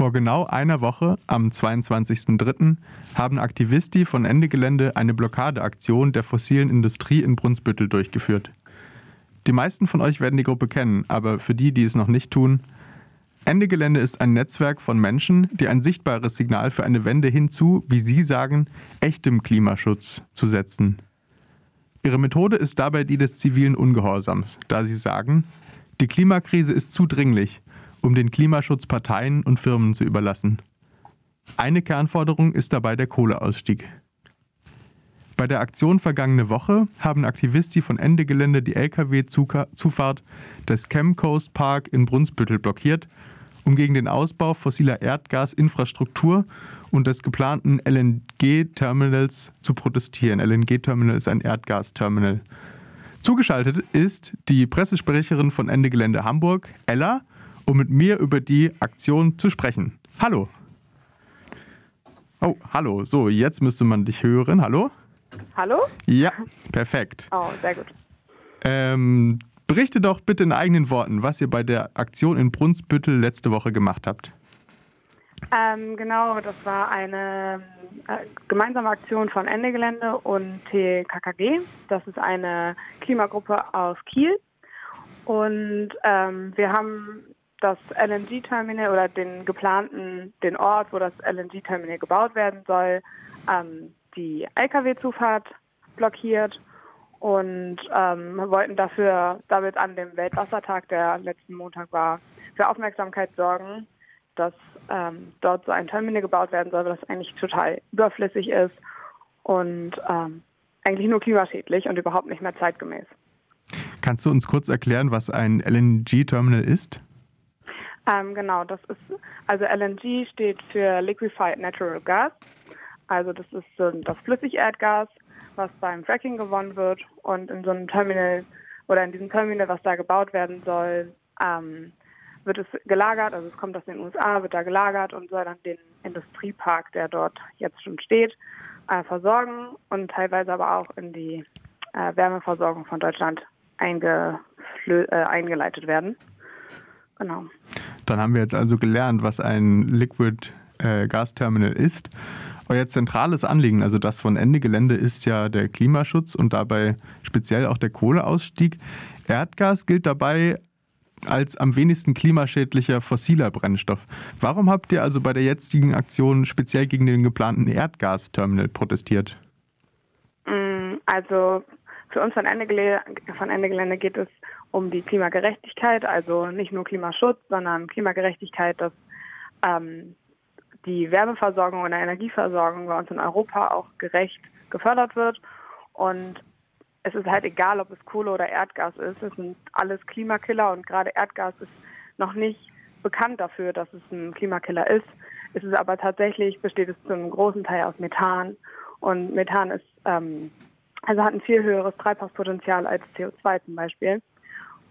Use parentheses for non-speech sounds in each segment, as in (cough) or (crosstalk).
Vor genau einer Woche, am 22.03., haben Aktivisti von Ende Gelände eine Blockadeaktion der fossilen Industrie in Brunsbüttel durchgeführt. Die meisten von euch werden die Gruppe kennen, aber für die, die es noch nicht tun, Ende Gelände ist ein Netzwerk von Menschen, die ein sichtbares Signal für eine Wende hinzu, wie sie sagen, echtem Klimaschutz zu setzen. Ihre Methode ist dabei die des zivilen Ungehorsams, da sie sagen, die Klimakrise ist zu dringlich, um den Klimaschutz Parteien und Firmen zu überlassen. Eine Kernforderung ist dabei der Kohleausstieg. Bei der Aktion vergangene Woche haben Aktivisti von Ende Gelände die Lkw-Zufahrt des Chemcoast Park in Brunsbüttel blockiert, um gegen den Ausbau fossiler Erdgasinfrastruktur und des geplanten LNG-Terminals zu protestieren. LNG-Terminal ist ein Erdgasterminal. Zugeschaltet ist die Pressesprecherin von Ende Gelände Hamburg, Ella, um mit mir über die Aktion zu sprechen. Hallo. Oh, hallo. So, jetzt müsste man dich hören. Hallo? Hallo? Ja, perfekt. Oh, sehr gut. Ähm, berichte doch bitte in eigenen Worten, was ihr bei der Aktion in Brunsbüttel letzte Woche gemacht habt. Ähm, genau, das war eine äh, gemeinsame Aktion von Ende Gelände und TKKG. Das ist eine Klimagruppe aus Kiel. Und ähm, wir haben das LNG-Terminal oder den geplanten, den Ort, wo das LNG-Terminal gebaut werden soll, ähm, die Lkw-Zufahrt blockiert und ähm, wollten dafür, damit an dem Weltwassertag, der letzten Montag war, für Aufmerksamkeit sorgen, dass ähm, dort so ein Terminal gebaut werden soll, was eigentlich total überflüssig ist und ähm, eigentlich nur klimaschädlich und überhaupt nicht mehr zeitgemäß. Kannst du uns kurz erklären, was ein LNG-Terminal ist? Ähm, genau, das ist, also LNG steht für Liquefied Natural Gas. Also das ist so das Flüssigerdgas, was beim Fracking gewonnen wird. Und in so einem Terminal oder in diesem Terminal, was da gebaut werden soll, ähm, wird es gelagert, also es kommt aus den USA, wird da gelagert und soll dann den Industriepark, der dort jetzt schon steht, äh, versorgen und teilweise aber auch in die äh, Wärmeversorgung von Deutschland einge, äh, eingeleitet werden. Genau. Dann haben wir jetzt also gelernt, was ein Liquid äh, Gas Terminal ist. Euer zentrales Anliegen, also das von Ende Gelände, ist ja der Klimaschutz und dabei speziell auch der Kohleausstieg. Erdgas gilt dabei als am wenigsten klimaschädlicher fossiler Brennstoff. Warum habt ihr also bei der jetzigen Aktion speziell gegen den geplanten Erdgasterminal protestiert? Mm, also für uns von Ende, Gelände, von Ende Gelände geht es um die Klimagerechtigkeit, also nicht nur Klimaschutz, sondern Klimagerechtigkeit, dass ähm, die Wärmeversorgung und Energieversorgung bei uns in Europa auch gerecht gefördert wird. Und es ist halt egal, ob es Kohle oder Erdgas ist. Es sind alles Klimakiller und gerade Erdgas ist noch nicht bekannt dafür, dass es ein Klimakiller ist. Es ist aber tatsächlich, besteht es zu einem großen Teil aus Methan. Und Methan ist, ähm, also hat ein viel höheres Treibhauspotenzial als CO2 zum Beispiel.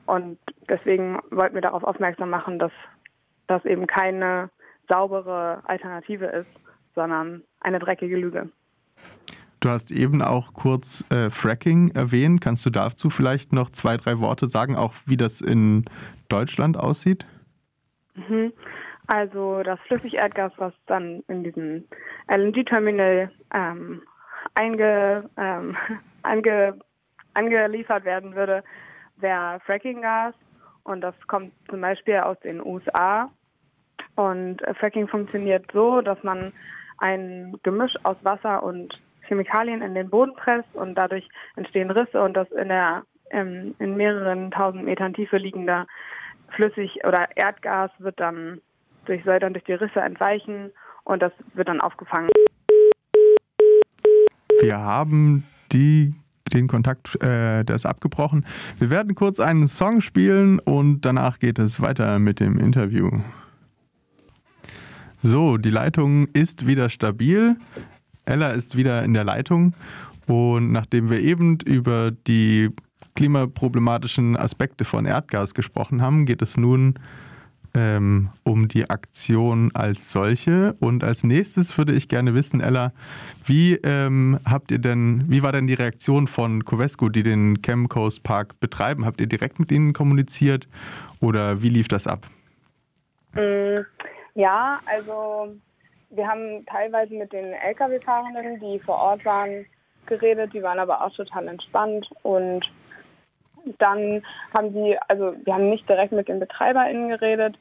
Und deswegen wollten wir darauf aufmerksam machen, dass das eben keine saubere Alternative ist, sondern eine dreckige Lüge. Du hast eben auch kurz äh, Fracking erwähnt. Kannst du dazu vielleicht noch zwei, drei Worte sagen, auch wie das in Deutschland aussieht? Mhm. Also das Flüssigerdgas, was dann in diesem LNG-Terminal ähm, einge, ähm, (laughs) ange, angeliefert werden würde, wäre Frackinggas und das kommt zum Beispiel aus den USA. Und Fracking funktioniert so, dass man ein Gemisch aus Wasser und Chemikalien in den Boden presst und dadurch entstehen Risse und das in der ähm, in mehreren tausend Metern Tiefe liegender Flüssig- oder Erdgas wird dann durch soll dann durch die Risse entweichen und das wird dann aufgefangen. Wir haben die den Kontakt, äh, der ist abgebrochen. Wir werden kurz einen Song spielen und danach geht es weiter mit dem Interview. So, die Leitung ist wieder stabil. Ella ist wieder in der Leitung. Und nachdem wir eben über die klimaproblematischen Aspekte von Erdgas gesprochen haben, geht es nun ähm, um die Aktion als solche. Und als nächstes würde ich gerne wissen, Ella, wie ähm, habt ihr denn, wie war denn die Reaktion von Covesco, die den Chemcoast Park betreiben? Habt ihr direkt mit ihnen kommuniziert oder wie lief das ab? Mm, Ja, also wir haben teilweise mit den Lkw-Fahrenden, die vor Ort waren, geredet. Die waren aber auch total entspannt und dann haben sie, also wir haben nicht direkt mit den BetreiberInnen geredet.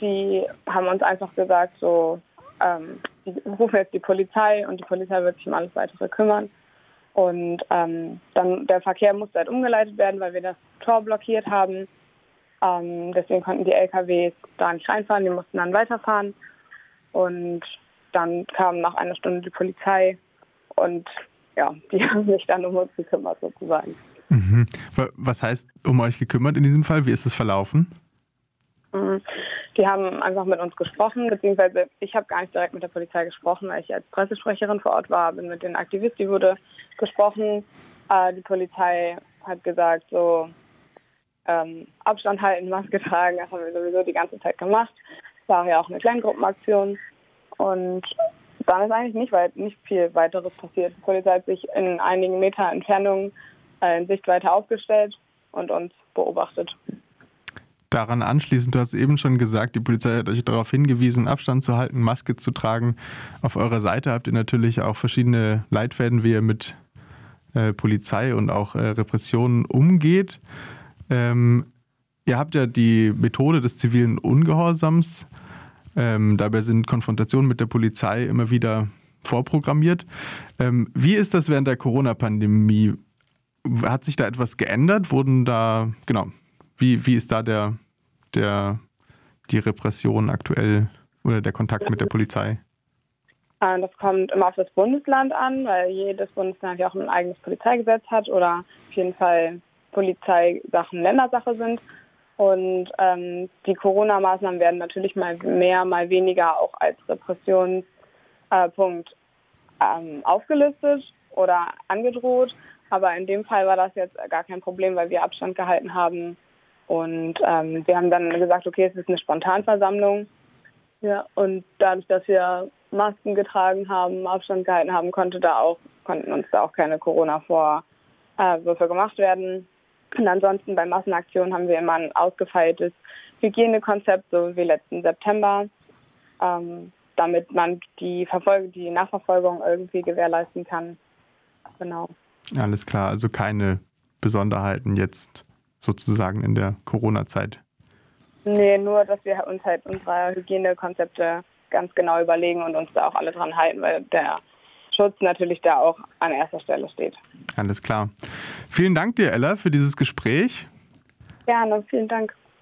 Die haben uns einfach gesagt, so, ähm, die rufen jetzt die Polizei und die Polizei wird sich um alles weitere kümmern. Und ähm, dann der Verkehr musste halt umgeleitet werden, weil wir das Tor blockiert haben. Ähm, deswegen konnten die LKWs da nicht reinfahren, die mussten dann weiterfahren. Und dann kam nach einer Stunde die Polizei und ja, die haben sich dann um uns gekümmert sozusagen. Mhm. Was heißt um euch gekümmert in diesem Fall? Wie ist es verlaufen? Mhm. Die haben einfach mit uns gesprochen, beziehungsweise ich habe gar nicht direkt mit der Polizei gesprochen, weil ich als Pressesprecherin vor Ort war, bin mit den Aktivisten, wurde gesprochen. Äh, die Polizei hat gesagt, so ähm, Abstand halten, Maske tragen, das haben wir sowieso die ganze Zeit gemacht. War ja auch eine Kleingruppenaktion. Und dann ist eigentlich nicht, weit, nicht viel weiteres passiert. Die Polizei hat sich in einigen Meter Entfernung in Sichtweite aufgestellt und uns beobachtet. Daran anschließend, du hast eben schon gesagt, die Polizei hat euch darauf hingewiesen, Abstand zu halten, Maske zu tragen. Auf eurer Seite habt ihr natürlich auch verschiedene Leitfäden, wie ihr mit äh, Polizei und auch äh, Repressionen umgeht. Ähm, ihr habt ja die Methode des zivilen Ungehorsams ähm, dabei sind Konfrontationen mit der Polizei immer wieder vorprogrammiert. Ähm, wie ist das während der Corona-Pandemie? Hat sich da etwas geändert? Wurden da, genau, wie, wie ist da der, der, die Repression aktuell oder der Kontakt mit der Polizei? Äh, das kommt immer auf das Bundesland an, weil jedes Bundesland ja auch ein eigenes Polizeigesetz hat oder auf jeden Fall Polizeisachen Ländersache sind. Und ähm, die Corona-Maßnahmen werden natürlich mal mehr, mal weniger auch als Repressionspunkt äh, ähm, aufgelistet oder angedroht. Aber in dem Fall war das jetzt gar kein Problem, weil wir Abstand gehalten haben. Und ähm, wir haben dann gesagt, okay, es ist eine Spontanversammlung. Ja, und dadurch, dass wir Masken getragen haben, Abstand gehalten haben, konnte da auch, konnten uns da auch keine Corona-Vorwürfe gemacht werden. Und ansonsten bei Massenaktionen haben wir immer ein ausgefeiltes Hygienekonzept, so wie letzten September, ähm, damit man die, Verfolgung, die Nachverfolgung irgendwie gewährleisten kann. Genau. Alles klar, also keine Besonderheiten jetzt sozusagen in der Corona-Zeit. Nee, nur, dass wir uns halt unsere Hygienekonzepte ganz genau überlegen und uns da auch alle dran halten, weil der Schutz natürlich da auch an erster Stelle steht. Alles klar. Vielen Dank dir, Ella, für dieses Gespräch. Gerne, vielen Dank.